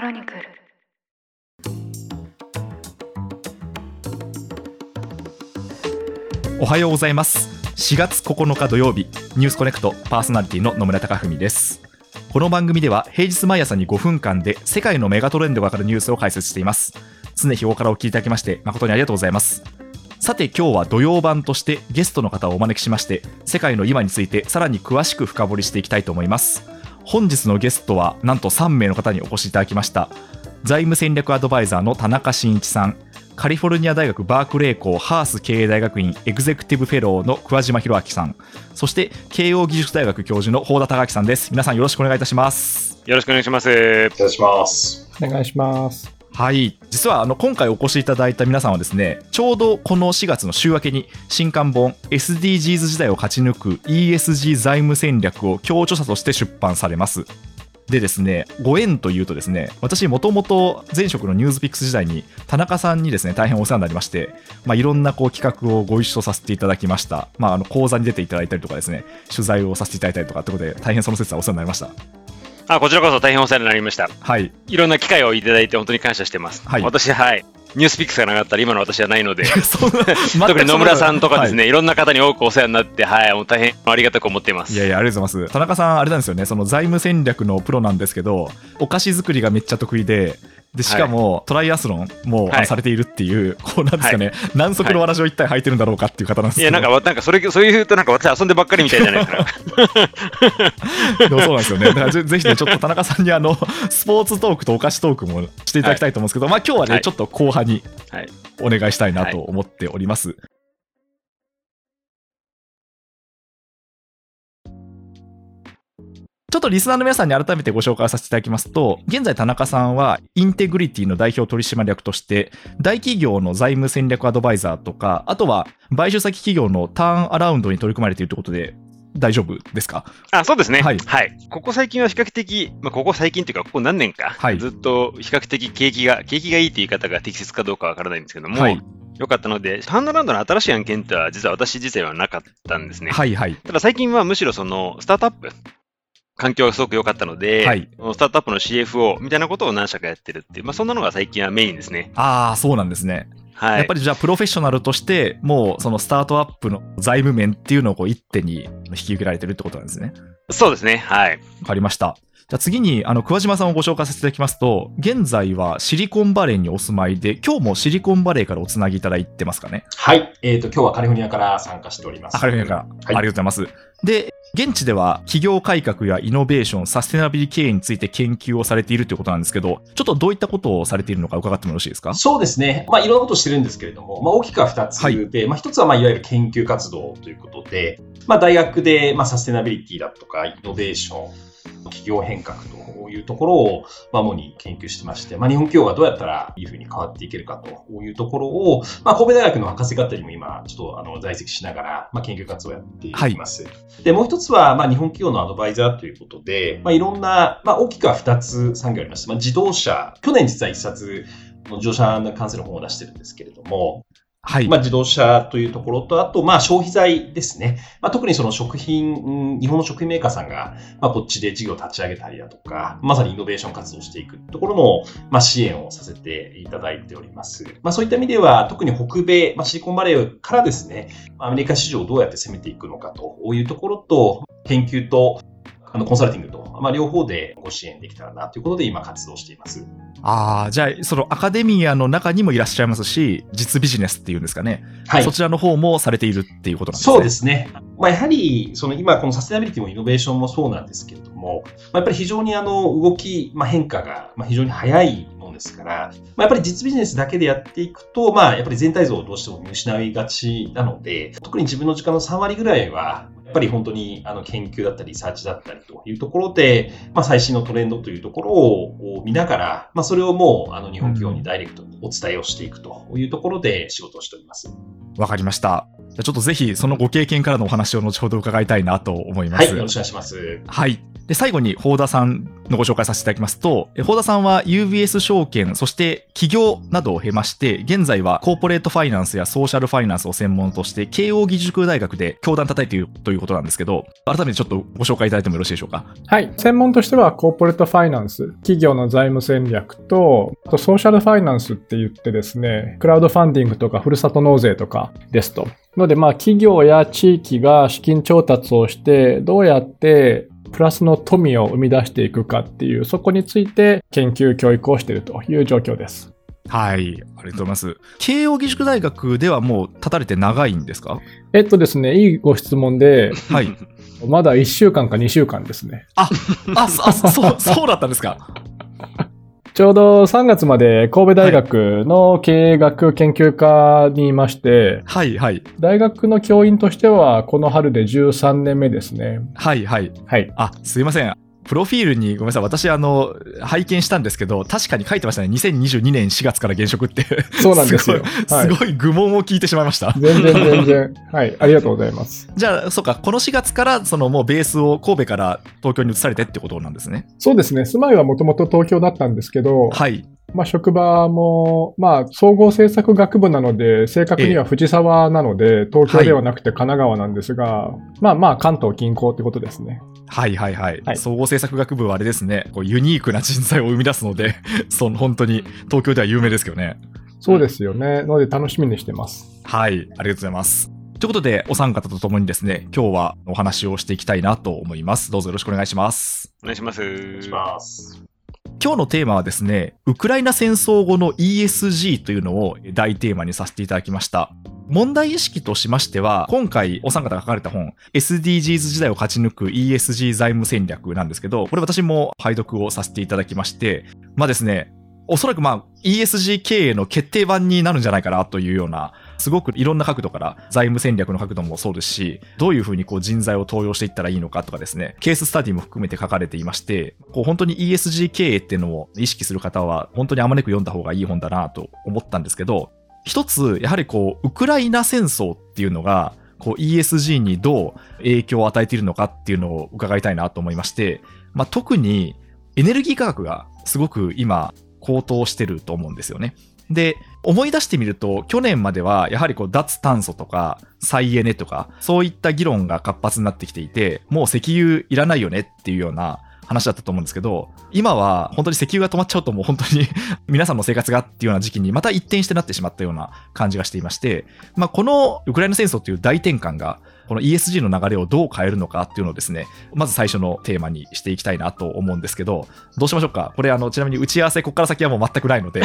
クロニクル。おはようございます。4月9日土曜日ニュースコネクトパーソナリティの野村貴文です。この番組では平日毎朝に5分間で世界のメガトレンドがわかるニュースを解説しています。常日頃からお聞きいただきまして誠にありがとうございます。さて今日は土曜版としてゲストの方をお招きしまして世界の今についてさらに詳しく深掘りしていきたいと思います。本日のゲストはなんと3名の方にお越しいただきました財務戦略アドバイザーの田中真一さんカリフォルニア大学バークレー校ハース経営大学院エグゼクティブフェローの桑島博明さんそして慶應義塾大学教授の法田隆明さんです皆さんよろしくお願いいたしますよろしくお願いします。お願いします。お願いします。はい。実はあの今回お越しいただいた皆さんはですねちょうどこの4月の週明けに新刊本 SDGs 時代を勝ち抜く ESG 財務戦略を共著者として出版されます。でですねご縁というとですね私もともと前職のニュースピックス時代に田中さんにですね大変お世話になりまして、まあ、いろんなこう企画をご一緒させていただきました、まあ、あの講座に出ていただいたりとかですね取材をさせていただいたりとかってことで大変その説はお世話になりました。あ、こちらこそ大変お世話になりました。はいいろんな機会をいただいて本当に感謝してます。はい私、はい。ニュースピックスがなかったら今の私はないので、特に野村さんとかですね、、はいろんな方に多くお世話になって、はい、もう大変ありがたく思っています。いやいや、ありがとうございます。田中さん、あれなんですよね、その財務戦略のプロなんですけど、お菓子作りがめっちゃ得意で、でしかも、トライアスロンも、されているっていう、こうなんですかね、何足のわらじを一体履いてるんだろうかっていう方なんですけど、い。や、なんか、わなんかそれ、そういうと、なんか私遊んでばっかりみたいじゃないですか。でもそうなんですよね。だからぜぜひね、ちょっと田中さんにあの、スポーツトークとお菓子トークもしていただきたいと思うんですけど、まあ今日はね、はい。ちょっと後半にはい。お願いしたいなと思っております。ちょっとリスナーの皆さんに改めてご紹介させていただきますと、現在田中さんはインテグリティの代表取締役として、大企業の財務戦略アドバイザーとか、あとは買収先企業のターンアラウンドに取り組まれているということで、大丈夫ですか？あ、そうですね。ははいい。ここ最近は比較的、まあ、ここ最近というか、ここ何年か、はいずっと比較的景気が、景気がいいという言い方が適切かどうかわからないんですけども、はい。よかったので、ターンアラウンドの新しい案件っては、実は私自体はなかったんですね。はいはい。ただ最近はむしろそのスタートアップ、環境がすごく良かったので、はいスタートアップの CFO みたいなことを何社かやってるっていう、まあ、そんなのが最近はメインですね。ああ、そうなんですね。はい。やっぱりじゃあプロフェッショナルとしてもうそのスタートアップの財務面っていうのをこう一手に引き受けられてるってことなんですね。そうですね。はい。わかりました。じゃあ次にあの桑島さんをご紹介させていただきますと現在はシリコンバレーにお住まいで今日もシリコンバレーからおつなぎいただいてますかね？はい。えっ、と、今日はカリフォルニアから参加しております。あカリフォルニアから、はいありがとうございます。で現地では企業改革やイノベーションサステナビリティ経営について研究をされているということなんですけどちょっとどういったことをされているのか伺ってもよろしいですか？そうですね。まあ、いろんなことをしてるんですけれども、まあ、大きくは2つ。で、まあ、1つは、まあ、いわゆる研究活動ということで、まあ、大学で、まあ、サステナビリティだとか、イノベーション、企業変革というところを、まあ、主に研究してまして、まあ、日本企業がどうやったらいいふうに変わっていけるかというところを、まあ、神戸大学の博士課程にも今、ちょっとあの在籍しながら、まあ、研究活動をやっています。で、もう一つは、まあ、日本企業のアドバイザーということで、まあ、いろんな、まあ、大きくは2つ産業ありまして、まあ、自動車、去年実は1冊、自動車に関する本を出してるんですけれども、はい、まあ、自動車というところと、あと、まあ、消費財ですね。まあ、特にその食品、日本の食品メーカーさんが、まあ、こっちで事業を立ち上げたりだとか、まさにイノベーション活動していくところの、まあ、支援をさせていただいております。まあ、そういった意味では、特に北米、まあ、シリコンバレーからですね、アメリカ市場をどうやって攻めていくのかというところと、研究と、あのコンサルティングと、まあ、両方でご支援できたらなということで今活動しています。ああじゃあそのアカデミアの中にもいらっしゃいますし実ビジネスっていうんですかね、はいそ。ちらの方もされているっていうことなんですね。そうですね。まあ、やはり、その今、このサステナビリティもイノベーションもそうなんですけれども、まあ、やっぱり非常にあの動き、まあ、変化がまあ非常に早いものですから、まあ、やっぱり実ビジネスだけでやっていくと、まあ、やっぱり全体像をどうしても見失いがちなので、特に自分の時間の3割ぐらいは、やっぱり本当にあの研究だったり、リサーチだったりというところで、まあ、最新のトレンドというところを見ながら、まあ、それをもうあの日本企業にダイレクトにお伝えをしていくというところで仕事をしております。わかりました。じゃあちょっとぜひそのご経験からのお話を後ほど伺いたいなと思いまはい、す。よろしくお願いします。はい。で、最後に、法田さんのご紹介させていただきますと、本田さんは UBS 証券、そして企業などを経まして、現在はコーポレートファイナンスやソーシャルファイナンスを専門として、慶応義塾大学で教壇叩いているということなんですけど、改めてちょっとご紹介いただいてもよろしいでしょうか？はい。専門としてはコーポレートファイナンス、企業の財務戦略と、あとソーシャルファイナンスって言ってですね、クラウドファンディングとかふるさと納税とかですと。ので、まあ、企業や地域が資金調達をして、どうやってプラスの富を生み出していくかっていう、そこについて研究教育をしているという状況です。はい、ありがとうございます。慶應義塾大学ではもう立たれて長いんですか？えっとですね、いいご質問で、はい。まだ1週間か2週間ですね。あ、あ、そそう、そうだったんですか？ちょうど3月まで神戸大学の経営学研究科にいまして、はい、はい。大学の教員としては、この春で13年目ですね。はい、はい。はい。あ、すいません。プロフィールにごめんなさい、私、あの、拝見したんですけど、確かに書いてましたね。2022年4月から現職ってそうなんですよ。すごい愚問を聞いてしまいました。全然全然。はい。ありがとうございます。じゃあ、そうか、この4月から、そのもうベースを神戸から東京に移されてってことなんですね。そうですね。住まいはもともと東京だったんですけど、はい。まあ、職場も、まあ、総合政策学部なので、正確には藤沢なので、東京ではなくて神奈川なんですが、はい、まあまあ、関東近郊ってことですね。はいはいはい。はい、総合政策学部はあれですね、こうユニークな人材を生み出すので、その本当に東京では有名ですけどね。そうですよね。ので楽しみにしてます。はい、ありがとうございます。ということで、お三方と共にですね、今日はお話をしていきたいなと思います。どうぞよろしくお願いします。お願いします。お願いします。今日のテーマはですね、ウクライナ戦争後の ESG というのを大テーマにさせていただきました。問題意識としましては、今回お三方が書かれた本、SDGs 時代を勝ち抜く ESG 財務戦略なんですけど、これ私も拝読をさせていただきまして、まあですね、おそらくまあ ESG 経営の決定版になるんじゃないかなというような、すごくいろんな角度から財務戦略の角度もそうですし、どういうふうにこう人材を登用していったらいいのかとかですね、ケーススタディも含めて書かれていまして、こう本当に ESG 経営っていうのを意識する方は、本当にあまねく読んだ方がいい本だなと思ったんですけど、一つ、やはりこう、ウクライナ戦争っていうのが、こう ESG にどう影響を与えているのかっていうのを伺いたいなと思いまして、まあ、特にエネルギー価格がすごく今高騰してると思うんですよね。で、思い出してみると、去年まではやはりこう脱炭素とか再エネとか、そういった議論が活発になってきていて、もう石油いらないよねっていうような話だったと思うんですけど、今は本当に石油が止まっちゃうともう本当に 皆さんの生活がっていうような時期にまた一転してなってしまったような感じがしていまして、まあ、このウクライナ戦争という大転換がこの ESG の流れをどう変えるのかっていうのをですね、まず最初のテーマにしていきたいなと思うんですけど、どうしましょうか？これ、あの、ちなみに打ち合わせ、ここから先はもう全くないので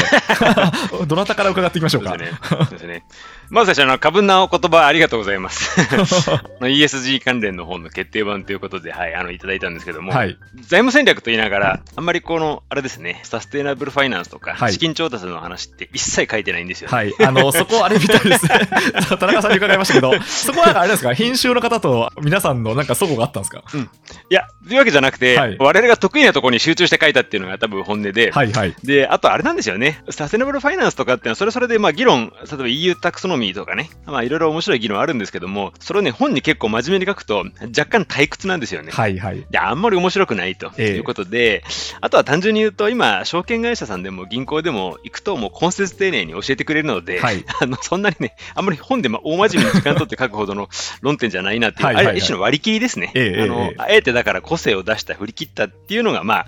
どなたから伺っていきましょうか？そうですね。まず最初の過分なお言葉ありがとうございます。ESG 関連の本の決定版ということで、はい、あの、いただいたんですけども、はい、財務戦略と言いながら、あんまりこの、あれですね、サステナブルファイナンスとか、資金調達の話って一切書いてないんですよ、ね、はい。あの、そこあれみたいですね。田中さんに伺いましたけど、そこはあれですか、編集の方と皆さんのなんか齟齬があったんですか、うん、いや、というわけじゃなくて、はい、我々が得意なところに集中して書いたっていうのが多分本音で、はいはい、で、あとあれなんですよね、サステナブルファイナンスとかっていうのは、それそれでまあ議論、例えば EU タクソノミーとかね、まあいろいろ面白い議論あるんですけども、それをね、本に結構真面目に書くと、若干退屈なんですよね。はいはい。で、あんまり面白くないということで、えー、あとは単純に言うと、今、証券会社さんでも銀行でも行くと、もう根節丁寧に教えてくれるので、はい、あのそんなにね、あんまり本で大真面目に時間取って書くほどの 論点じゃないなっていう、はいはいはい、あれ一種の割り切りですね。えー、あの、えー、あえてだから個性を出した、振り切ったっていうのが、まあ、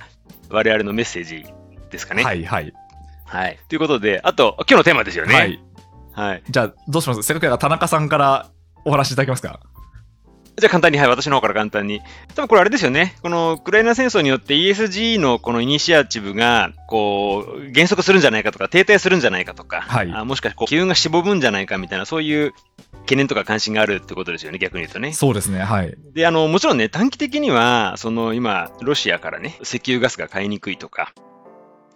我々のメッセージですかね。はいはい。はい。ということで、あと、今日のテーマですよね。はい。はい。じゃあ、どうします？せっかくだから田中さんからお話しいただけますか？じゃあ簡単に、はい、私の方から簡単に。多分これあれですよね。このウクライナ戦争によって ESG のこのイニシアチブが、こう、減速するんじゃないかとか、停滞するんじゃないかとか、はい、あもしかしてこう機運がしぼむんじゃないかみたいな、そういう懸念とか関心があるってことですよね、逆に言うとね。そうですね、はい。で、あの、もちろんね、短期的には、その今、ロシアからね、石油ガスが買いにくいとか、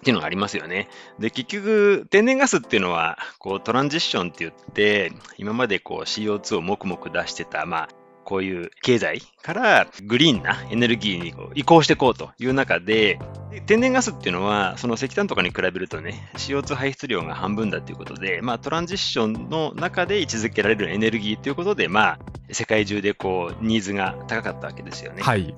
っていうのがありますよね。で、結局、天然ガスっていうのは、こう、トランジッションって言って、今までこう CO2 をもくもく出してた、まあ、こういう経済からグリーンなエネルギーに移行していこうという中で、天然ガスっていうのは、その石炭とかに比べるとね、CO2 排出量が半分だということで、まあ、トランジッションの中で位置づけられるエネルギーということで、まあ、世界中でこう、ニーズが高かったわけですよね。はい。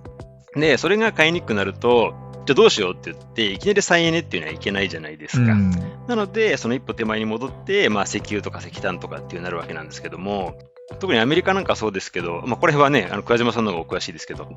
で、それが買いにくくなると、じゃあどうしようって言って、いきなり再エネっていうのはいけないじゃないですか。うん、なので、その一歩手前に戻って、まあ、石油とか石炭とかっていうなるわけなんですけども、特にアメリカなんかそうですけど、まあ、これはね、あの桑島さんの方がお詳しいですけど、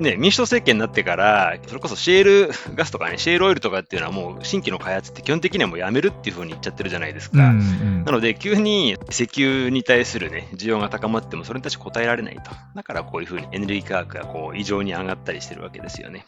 ね、民主党政権になってから、それこそシェールガスとかね、シェールオイルとかっていうのはもう新規の開発って基本的にはもうやめるっていうふうに言っちゃってるじゃないですか。うんうん、なので、急に石油に対するね、需要が高まってもそれに対して応えられないと。だからこういうふうにエネルギー価格がこう異常に上がったりしてるわけですよね。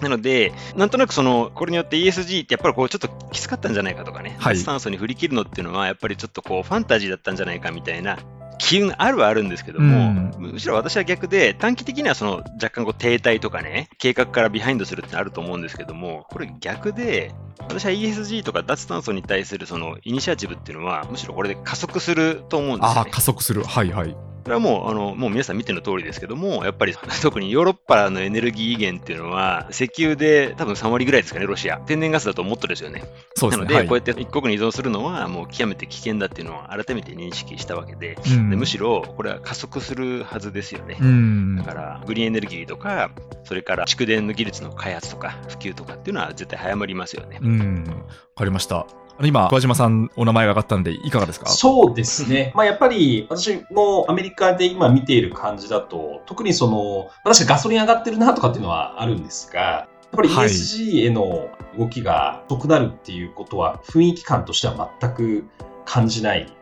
なので、なんとなくその、これによって ESG ってやっぱりこうちょっときつかったんじゃないかとかね、はい、炭素に振り切るのっていうのはやっぱりちょっとこうファンタジーだったんじゃないかみたいな機運あるはあるんですけども、うん、むしろ私は逆で、短期的にはその若干こう停滞とかね、計画からビハインドするってあると思うんですけども、これ逆で、私は ESG とか脱炭素に対するそのイニシアチブっていうのは、むしろこれで加速すると思うんですよ、ね。あ加速する。はいはい。これはもう、あの、もう皆さん見ての通りですけども、やっぱり 特にヨーロッパのエネルギー源っていうのは、石油で多分3割ぐらいですかね、ロシア。天然ガスだと思ってるんですよね。そうですね。なので、はい、こうやって一国に依存するのは、もう極めて危険だっていうのを改めて認識したわけで、うん、でむしろ、これは加速するはずですよね。うん、だから、グリーンエネルギーとか、それから蓄電の技術の開発とか、普及とかっていうのは絶対早まりますよね。うん。わかりました。今、桑島さんお名前が上がったんで、いかがですか？そうですね。まあ、やっぱり、私もアメリカで今見ている感じだと、特にその、確かガソリン上がってるなとかっていうのはあるんですが、やっぱり ESG への動きが遅くなるっていうことは、雰囲気感としては全く感じない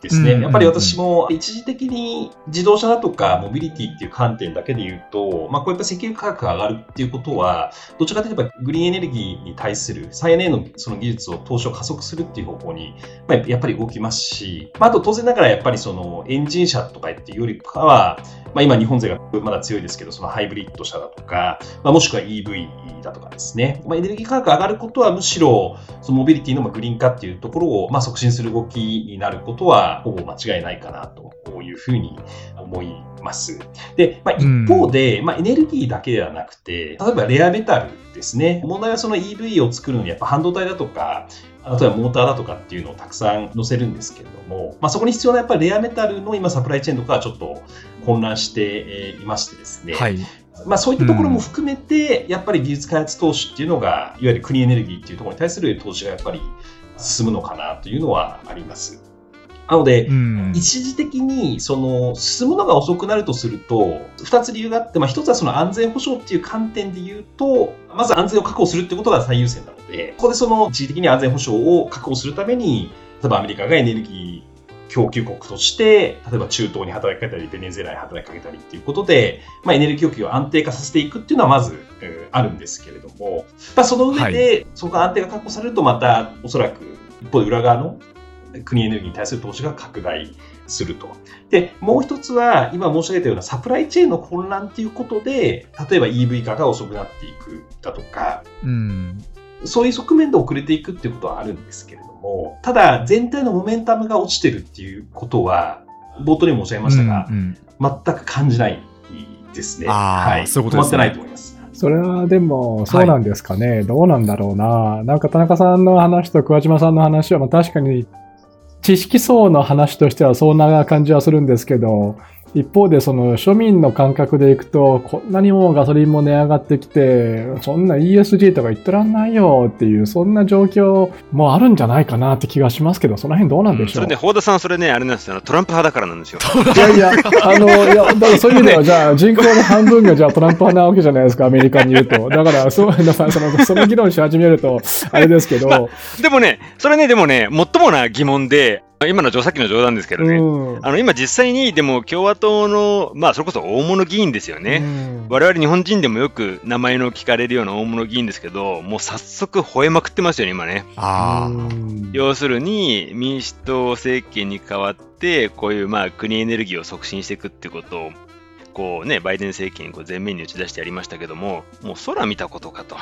ですね。やっぱり私も一時的に自動車だとかモビリティっていう観点だけで言うと、まあこういった石油価格が上がるっていうことは、どちらかといえばグリーンエネルギーに対する再エネのその技術を投資を加速するっていう方向に、まあ、やっぱり動きますし、まあ、あと当然ながらやっぱりそのエンジン車とかっていうよりかは、まあ、今日本勢がまだ強いですけど、そのハイブリッド車だとか、まあ、もしくは EV だとかですね、まあ、エネルギー価格上がることはむしろそのモビリティのグリーン化っていうところをまあ促進する動きになることはほぼ間違いないかなというふうに思います。で、まあ、一方で、まあ、エネルギーだけではなくて、例えばレアメタルですね。問題はその EV を作るのにやっぱ半導体だとか、例えばモーターだとかっていうのをたくさん載せるんですけれども、まあ、そこに必要なやっぱりレアメタルの今サプライチェーンとかはちょっと混乱していましてですね、はい、まあ、そういったところも含めて、やっぱり技術開発投資っていうのが、いわゆるクリーンエネルギーっていうところに対する投資がやっぱり進むのかなというのはあります。なので、うん、一時的にその進むのが遅くなるとすると、2つ理由があって、まあ、1つはその安全保障っていう観点で言うと、まず安全を確保するってことが最優先なので、ここでその一時的に安全保障を確保するために、例えばアメリカがエネルギー供給国として、例えば中東に働きかけたり、ベネズエラに働きかけたりっていうことで、まあ、エネルギー供給を安定化させていくっていうのはまず、えー、あるんですけれども、まあ、その上で、はい、そこが安定が確保されると、またおそらく一方で裏側のクリーンエネルギーに対する投資が拡大すると。で、もう一つは、今申し上げたようなサプライチェーンの混乱っていうことで、例えば EV 化が遅くなっていくだとか、うん、そういう側面で遅れていくっていうことはあるんですけれども、ただ全体のモメンタムが落ちてるっていうことは、冒頭にも申し上げましたが、うんうん、全く感じないですね。はい。そういうことですね。止まってないと思います。それはでも、そうなんですかね、はい、どうなんだろうな。なんか田中さんの話と桑島さんの話は、まあ、確かに知識層の話としてはそんな感じはするんですけど、一方でその庶民の感覚でいくと、こんなにもガソリンも値上がってきて、そんな ESG とか言ってらんないよっていう、そんな状況もあるんじゃないかなって気がしますけど、その辺どうなんでしょう、うん、それね、放田さん、それね、あれなんですよ、トランプ派だからなんですよ。いやいや、あの、いや、だからそういう意味では、じゃあ人口の半分がじゃあトランプ派なわけじゃないですか、アメリカに言うと。だから、そう、だからその、その議論し始めると、あれですけど、まあ。でもね、それね、でもね、最もな疑問で、今のさっきの冗談ですけどね、うん、あの今実際にでも共和党の、まあそれこそ大物議員ですよね、うん、我々日本人でもよく名前の聞かれるような大物議員ですけど、もう早速吠えまくってますよね、今ね。あ要するに民主党政権に代わって、こういうまあ国エネルギーを促進していくってことを、こうね、バイデン政権にこう前面に打ち出してやりましたけども、もう空見たことかと。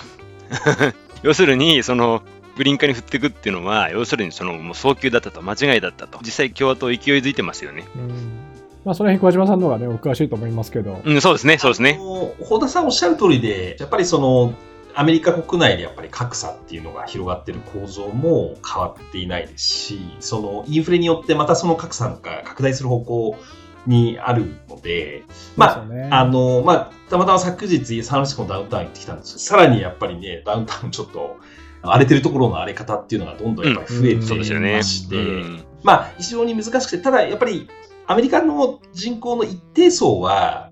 要するに、そのグリーン化に振っていくっていうのは、要するにそのもう早急だったと、間違いだったと、実際、共和党勢いづいてますよね。うんまあ、その辺、小島さんの方がね、お詳しいと思いますけど。うん、そうですね、そうですね。本田さんおっしゃる通りで、やっぱりその、アメリカ国内でやっぱり格差っていうのが広がってる構造も変わっていないですし、そのインフレによってまたその格差が拡大する方向にあるので、まあ、ね、あの、まあ、たまたま昨日サンフランシスコのダウンタウン行ってきたんですけど、さらにやっぱりね、ダウンタウンちょっと、荒れてるところの荒れ方っていうのがどんどんやっぱり増えてそうですよね。まして、うん。まあ、非常に難しくて、ただやっぱりアメリカの人口の一定層は、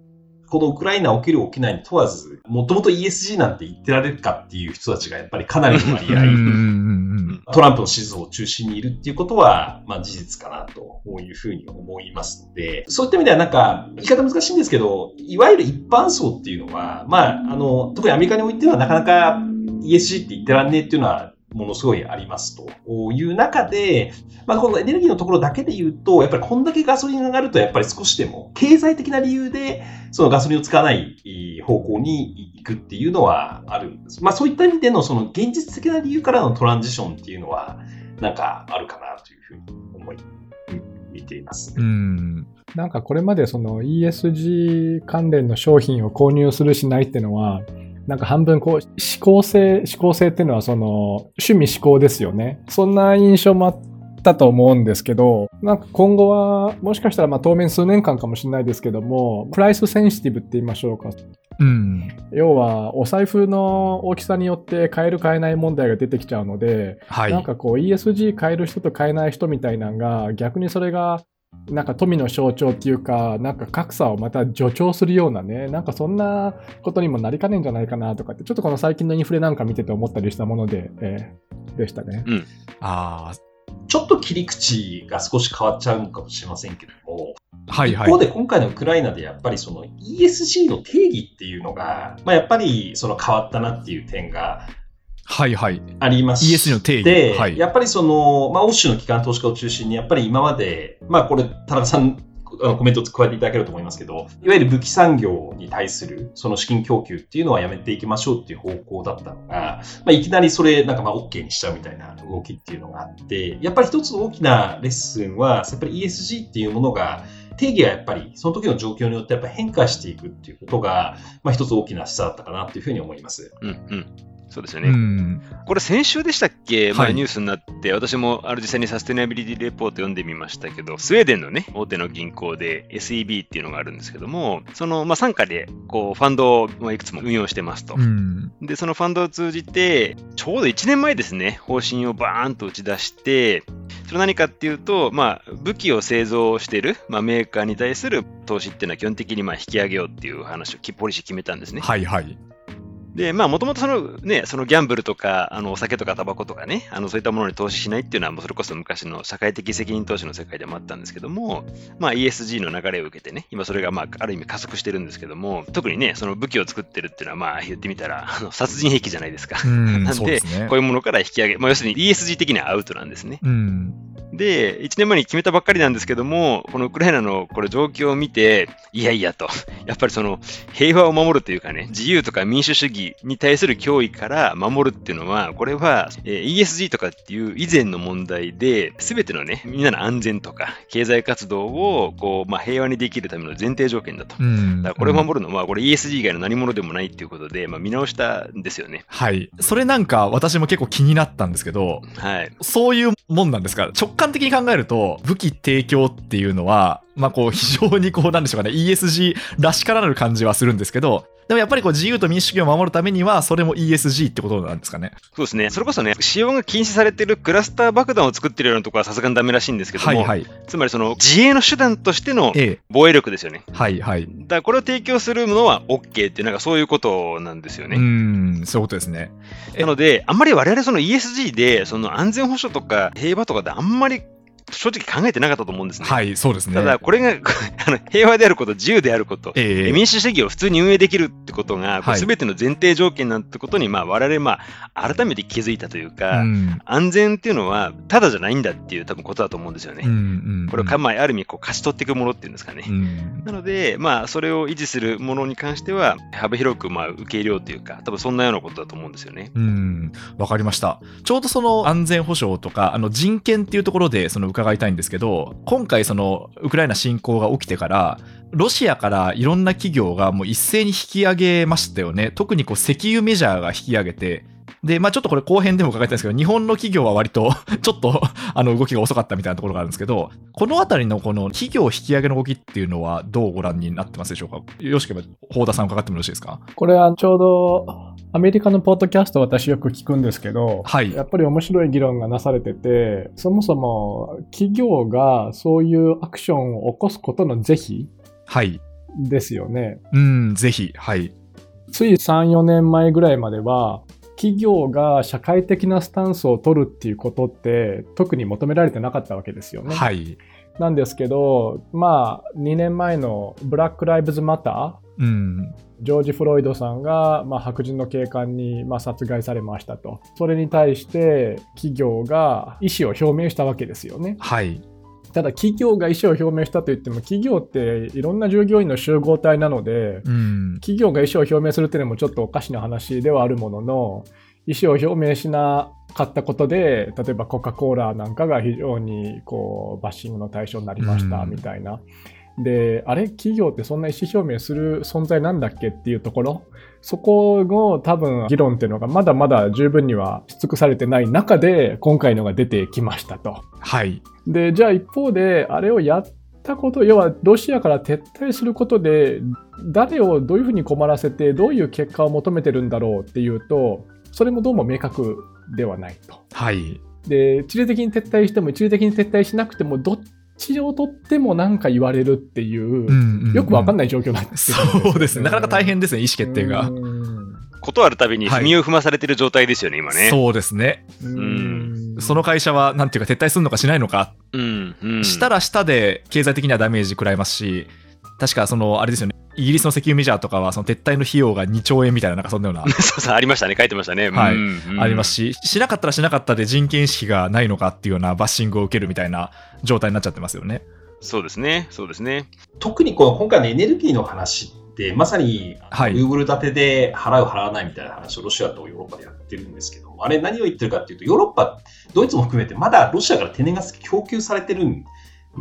このウクライナ起きる起きないに問わず、もともと ESG なんて言ってられるかっていう人たちがやっぱりかなりの割合、トランプの支持層を中心にいるっていうことは、まあ事実かなというふうに思いますので、そういった意味ではなんか、言い方難しいんですけど、いわゆる一般層っていうのは、まあ、あの、特にアメリカにおいてはなかなか ESG って言ってらんねえっていうのは、ものすごいありますという中で、まあ、このエネルギーのところだけで言うと、やっぱりこんだけガソリンが上がると、やっぱり少しでも経済的な理由で、そのガソリンを使わない方向に行くっていうのはあるんです。まあ、そういった意味でのその現実的な理由からのトランジションっていうのは、なんかあるかなというふうに思い、見ています。うんなんかこれまでその ESG 関連の商品を購入するしないっていうのは、なんか半分こう、思考性、思考性っていうのはその趣味思考ですよね。そんな印象もあったと思うんですけど、なんか今後は、もしかしたらまあ当面数年間かもしれないですけども、プライスセンシティブって言いましょうか。うん要は、お財布の大きさによって買える買えない問題が出てきちゃうので、はいなんかこう ESG 買える人と買えない人みたいなのが逆にそれがなんか富の象徴っていうかなんか格差をまた助長するようなねなんかそんなことにもなりかねんじゃないかなとかってちょっとこの最近のインフレなんか見てて思ったりしたもので、えーでしたね。あちょっと切り口が少し変わっちゃうのかもしれませんけども、あはいはい。一方で今回のウクライナでやっぱりその ESG の定義っていうのが、まあ、やっぱりその変わったなっていう点がはいはいありまして、ESG の定義で、はいやっぱりその、まあ、欧州の機関投資家を中心に、やっぱり今まで、まあ、これ、田中さん、コメントを加えていただけると思いますけど、いわゆる武器産業に対するその資金供給っていうのはやめていきましょうっていう方向だったのが、まあ、いきなりそれなんかまあ OK にしちゃうみたいな動きっていうのがあって、やっぱり一つ大きなレッスンは、やっぱり ESG っていうものが、定義がやっぱりその時の状況によってやっぱ変化していくっていうことが、まあ、一つ大きな示唆だったかなというふうに思います。うんうん。そうですようね。んこれ先週でしたっけ、ニュースになって、私もある実際にサステナビリティレポート読んでみましたけど、スウェーデンのね、大手の銀行で SEB っていうのがあるんですけども、その、まあ、傘下で、こう、ファンドをまあいくつも運用してますと。うんで、そのファンドを通じて、ちょうど1年前ですね、方針をバーンと打ち出して、それ何かっていうと、まあ、武器を製造している、まあ、メーカーに対する投資っていうのは基本的にまあ引き上げようっていう話を、ポリシー決めたんですね。はいはいで、まあ、もともとそのね、そのギャンブルとか、あの、お酒とかタバコとかね、あの、そういったものに投資しないっていうのは、もうそれこそ昔の社会的責任投資の世界でもあったんですけども、まあ、ESG の流れを受けてね、今それが、まあ、ある意味加速してるんですけども、特にね、その武器を作ってるっていうのは、まあ、言ってみたら、あの殺人兵器じゃないですか。うん なんでねこういうものから引き上げ、まあ、要するに ESG 的にはアウトなんですね。うんで、1年前に決めたばっかりなんですけども、このウクライナのこれ状況を見て、いやいやと、やっぱりその平和を守るというかね、自由とか民主主義に対する脅威から守るっていうのは、これは、えー ESG とかっていう以前の問題で、すべてのね、みんなの安全とか経済活動をこう、まあ、平和にできるための前提条件だと。うんだからこれを守るのは、これ ESG 以外の何者でもないっていうことで、まあ、見直したんですよね。はいそれなんか私も結構気になったんですけどはい。そういうもんなんですか？直感的に考えると武器提供っていうのはまあこう非常にこうなんでしょうかね ESG らしからぬ感じはするんですけどでもやっぱりこう自由と民主主義を守るためにはそれも ESG ってことなんですかねそうですね。それこそね、使用が禁止されてるクラスター爆弾を作ってるようなところはさすがにダメらしいんですけども、はいはいつまりその自衛の手段としての防衛力ですよね。はいはいだからこれを提供するのは OK っていう、なんかそういうことなんですようね。んそういうことですねえなので、あんまり我々その ESG で、その安全保障とか平和とかであんまり正直考えてなかったと思うんですね。はいそうですねただ、これが あの平和であること、自由であること、ええ民主主義を普通に運営できるってことが、こはいれ全ての前提条件なんてことに、まあ、我々、まあ、改めて気づいたというか、うん安全っていうのは、ただじゃないんだっていう多分ことだと思うんですよね。うんうんこれをか、まあ、ある意味こう勝ち取っていくものっていうんですかね。うんなので、まあ、それを維持するものに関しては、幅広くまあ受け入れようというか、多分そんなようなことだと思うんですよね。うん、わかりました。ちょうどその安全保障とか、あの人権っていうところでその伺いたいんですけど、今回そのウクライナ侵攻が起きてから、ロシアからいろんな企業がもう一斉に引き上げましたよね。特にこう石油メジャーが引き上げて、で、まあちょっとこれ後編でも伺いたいんですけど、日本の企業は割と ちょっとあの動きが遅かったみたいなところがあるんですけど、このあたりのこの企業引き上げの動きっていうのはどうご覧になってますでしょうか？よろしければ、宝田さん伺ってもよろしいですか？これはちょうどアメリカのポッドキャスト私よく聞くんですけど、はいやっぱり面白い議論がなされてて、そもそも企業がそういうアクションを起こすことの是非はい。ですよね。うん、ぜひ。はい。つい3、4年前ぐらいまでは、企業が社会的なスタンスを取るっていうことって特に求められてなかったわけですよね。はい。なんですけど、まあ、2年前のブラック・ライブズ・マター、うん。ジョージ・フロイドさんが、まあ、白人の警官に、まあ、殺害されましたと。それに対して企業が意思を表明したわけですよね。はい。ただ企業が意思を表明したといっても企業っていろんな従業員の集合体なのでうん。企業が意思を表明するっていうのもちょっとおかしな話ではあるものの意思を表明しなかったことで例えばコカ・コーラなんかが非常にこうバッシングの対象になりましたうんみたいな。であれ？企業ってそんな意思表明する存在なんだっけっていうところ？そこの多分議論っていうのがまだまだ十分にはし尽くされてない中で今回のが出てきましたと。はい。で、じゃあ一方で、あれをやったこと、要はロシアから撤退することで、誰をどういうふうに困らせて、どういう結果を求めてるんだろうっていうと、それもどうも明確ではないと。はい。で、一時的に撤退しても、一時的に撤退しなくても、どっちをとっても何か言われるっていう、よくわかんない。状況なんですよそうですね。なかなか大変ですね、意思決定が。うんことあるたびに踏みを踏まされてる状態ですよね、今ね。そうですね。うんその会社は、なんていうか、撤退するのかしないのか、うん。うん。したらしたで、経済的にはダメージ食らいますし、確か、その、あれですよね、イギリスの石油メジャーとかは、その撤退の費用が2兆円みたいな、なんかそんなような、そうそう、ありましたね。書いてましたね。はいうんうんありますし、しなかったらしなかったで人権意識がないのかっていうようなバッシングを受けるみたいな状態になっちゃってますよね。そうですね。そうですね。特にこの今回のエネルギーの話って、まさに、はい Google 建てで払う、払わないみたいな話をロシアとヨーロッパでやってるんですけども、あれ何を言ってるかっていうと、ヨーロッパ、ドイツも含めて、まだロシアから天然ガス供給されてるん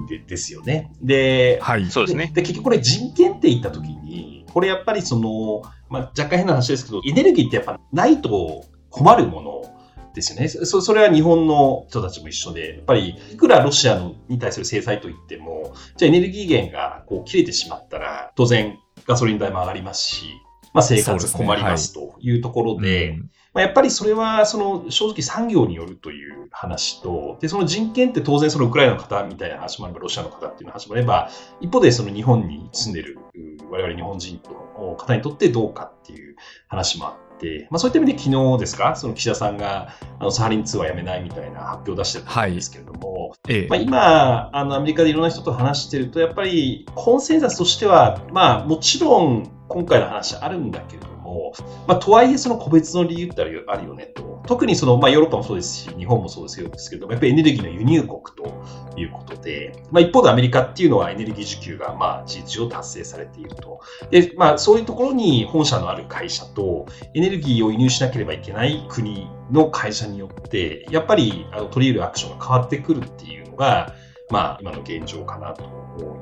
でですよね。で、はい。そうですね。で結局これ人権って言った時に、これやっぱりその、まあ、若干変な話ですけど、エネルギーってやっぱないと困るものですよね。そそれは日本の人たちも一緒で、やっぱりいくらロシアのに対する制裁といっても、じゃあエネルギー源がこう切れてしまったら、当然ガソリン代も上がりますし、まあ、生活困りますというところで、うん。まあ、やっぱりそれはその正直産業によるという話と、でその人権って当然そのウクライナの方みたいな話もあれば、ロシアの方っていう話もあれば、一方でその日本に住んでるう我々日本人の方にとってどうかっていう話もあって、まあ、そういった意味で昨日ですか、その岸田さんがあのサハリン2はやめないみたいな発表を出してたんですけれども、ええ。まあ、今、あのアメリカでいろんな人と話してると、やっぱりコンセンサスとしては、まあ、もちろん今回の話あるんだけれども、まあ、とはいえその個別の理由ってあるよあるよねと。特にその、まあ、ヨーロッパもそうですし、日本もそうですですけども、やっぱりエネルギーの輸入国ということで、まあ、一方でアメリカっていうのはエネルギー需給が、まあ、事実上達成されていると。で、まあ、そういうところに本社のある会社と、エネルギーを輸入しなければいけない国の会社によって、やっぱりあの取り入れるアクションが変わってくるっていうのが、まあ、今の現状かなと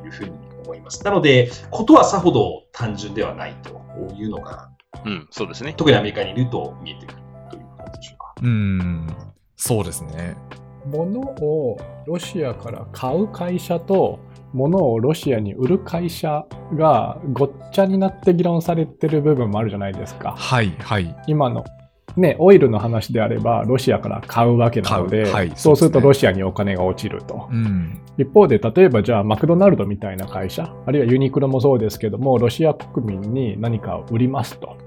いうふうに思います。なので、ことはさほど単純ではないというのが、うん、そうですね。特にアメリカにいると見えてくるという感じでしょうか。うん。そうですね。物をロシアから買う会社と物をロシアに売る会社がごっちゃになって議論されてる部分もあるじゃないですか。はい、はい。今のね、オイルの話であればロシアから買うわけなので、はいそうするとロシアにお金が落ちると。うん。一方で例えばじゃあマクドナルドみたいな会社あるいはユニクロもそうですけどもロシア国民に何かを売りますと。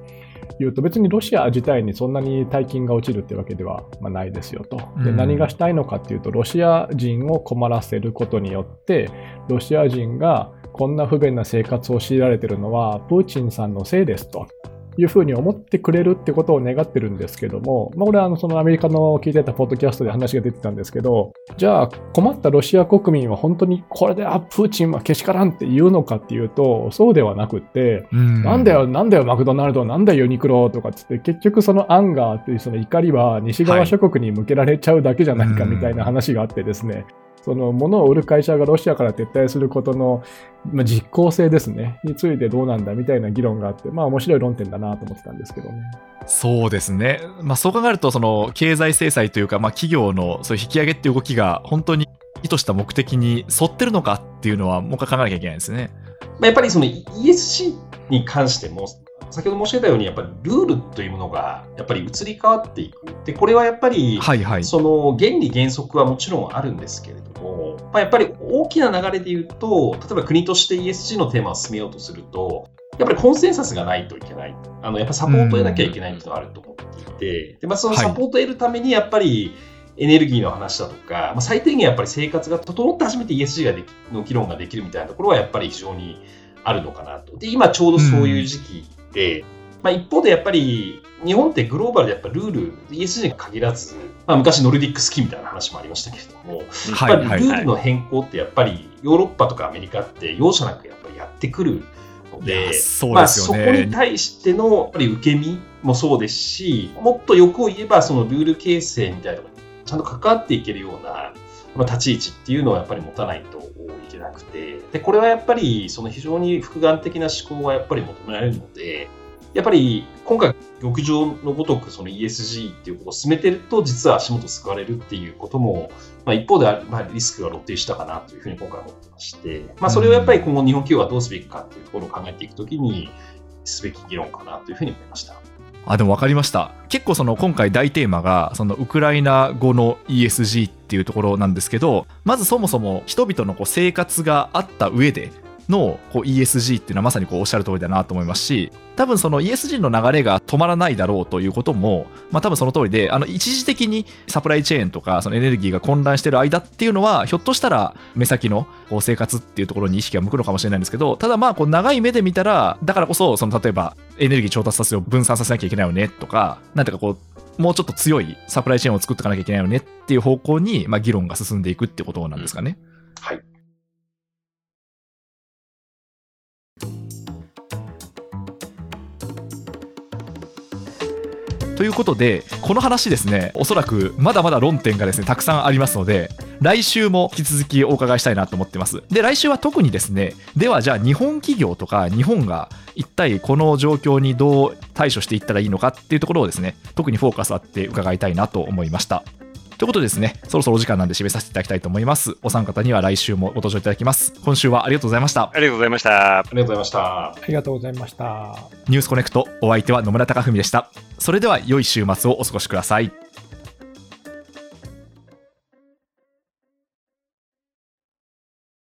いうと別にロシア自体にそんなに大金が落ちるってわけではまあないですよと。でうん。何がしたいのかっていうとロシア人を困らせることによってロシア人がこんな不便な生活を強いられてるのはプーチンさんのせいですというふうに思ってくれるってことを願ってるんですけども、まあ、俺はあのそのアメリカの聞いてたポッドキャストで話が出てたんですけど、じゃあ困ったロシア国民は本当にこれであプーチンはけしからんって言うのかっていうと、そうではなくって、うん。なんだよ、なんだよ、マクドナルド、なんだよ、ユニクロとかっつって、結局そのアンガーっていうその怒りは西側諸国に向けられちゃうだけじゃないかはいみたいな話があってですね、その物を売る会社がロシアから撤退することの、まあ、実効性ですね、についてどうなんだみたいな議論があって、まあ面白い論点だなと思ってたんですけどね。そうですね。まあそう考えると、その経済制裁というか、まあ企業のそういう引き上げっていう動きが本当に意図した目的に沿ってるのかっていうのはもう一回考えなきゃいけないですね。まあ、やっぱりその ESG に関しても、先ほど申し上げたように、やっぱりルールというものがやっぱり移り変わっていく。で、これはやっぱり、はいはい、その原理原則はもちろんあるんですけれども、まあ、やっぱり大きな流れで言うと、例えば国として ESG のテーマを進めようとすると、やっぱりコンセンサスがないといけない。あの、やっぱサポートを得なきゃいけないっていうのがあると思っていて、で、まあ、そのサポートを得るために、やっぱり、エネルギーの話だとか、まあ、最低限やっぱり生活が整って初めて ESG ができの議論ができるみたいなところはやっぱり非常にあるのかなと。で、今ちょうどそういう時期で、うん、まあ、一方でやっぱり日本ってグローバルでやっぱルール、ESG に限らず、まあ、昔ノルディックスキーみたいな話もありましたけれども、やっぱりルールの変更ってやっぱりヨーロッパとかアメリカって容赦なくやっぱりやってくるので、そ、ね、まあ、そこに対してのやっぱり受け身もそうですし、もっと欲を言えばそのルール形成みたいなところにちゃんと関わっていけるような、まあ、立ち位置っていうのはやっぱり持たないとて、で、これはやっぱりその非常に複眼的な思考がやっぱり求められるので、やっぱり今回、極上のごとくその ESG っていうことを進めてると、実は足元救われるっていうことも、まあ、一方でま、リスクが露呈したかなというふうに今回思ってまして、まあ、それをやっぱり今後日本企業はどうすべきかっていうところを考えていくときに、すべき議論かなというふうに思いました。あ、でも分かりました。結構その今回大テーマが、そのウクライナ語の ESG っていうところなんですけど、まずそもそも人々のこう生活があった上で、のこう ESG っていうのはまさにこうおっしゃる通りだなと思いますし、多分その ESG の流れが止まらないだろうということも、まあ多分その通りで、あの一時的にサプライチェーンとかそのエネルギーが混乱してる間っていうのは、ひょっとしたら目先のこう生活っていうところに意識が向くのかもしれないんですけど、ただまあこう長い目で見たら、だからこそ、その例えばエネルギー調達させを分散させなきゃいけないよねとか、なんていうかこう、もうちょっと強いサプライチェーンを作っていかなきゃいけないよねっていう方向に、まあ、議論が進んでいくってことなんですかね。はい。ということで、この話ですね、おそらくまだまだ論点がですね、たくさんありますので、来週も引き続きお伺いしたいなと思ってます。で、来週は特にですね、ではじゃあ日本企業とか日本が一体この状況にどう対処していったらいいのかっていうところをですね、特にフォーカスあって伺いたいなと思いました。ということでですね、そろそろお時間なんで締めさせていただきたいと思います。お三方には来週もご登場いただきます。今週はありがとうございました。ありがとうございました。ありがとうございました。ありがとうございました。ニュースコネクト、お相手は野村貴文でした。それでは良い週末をお過ごしください。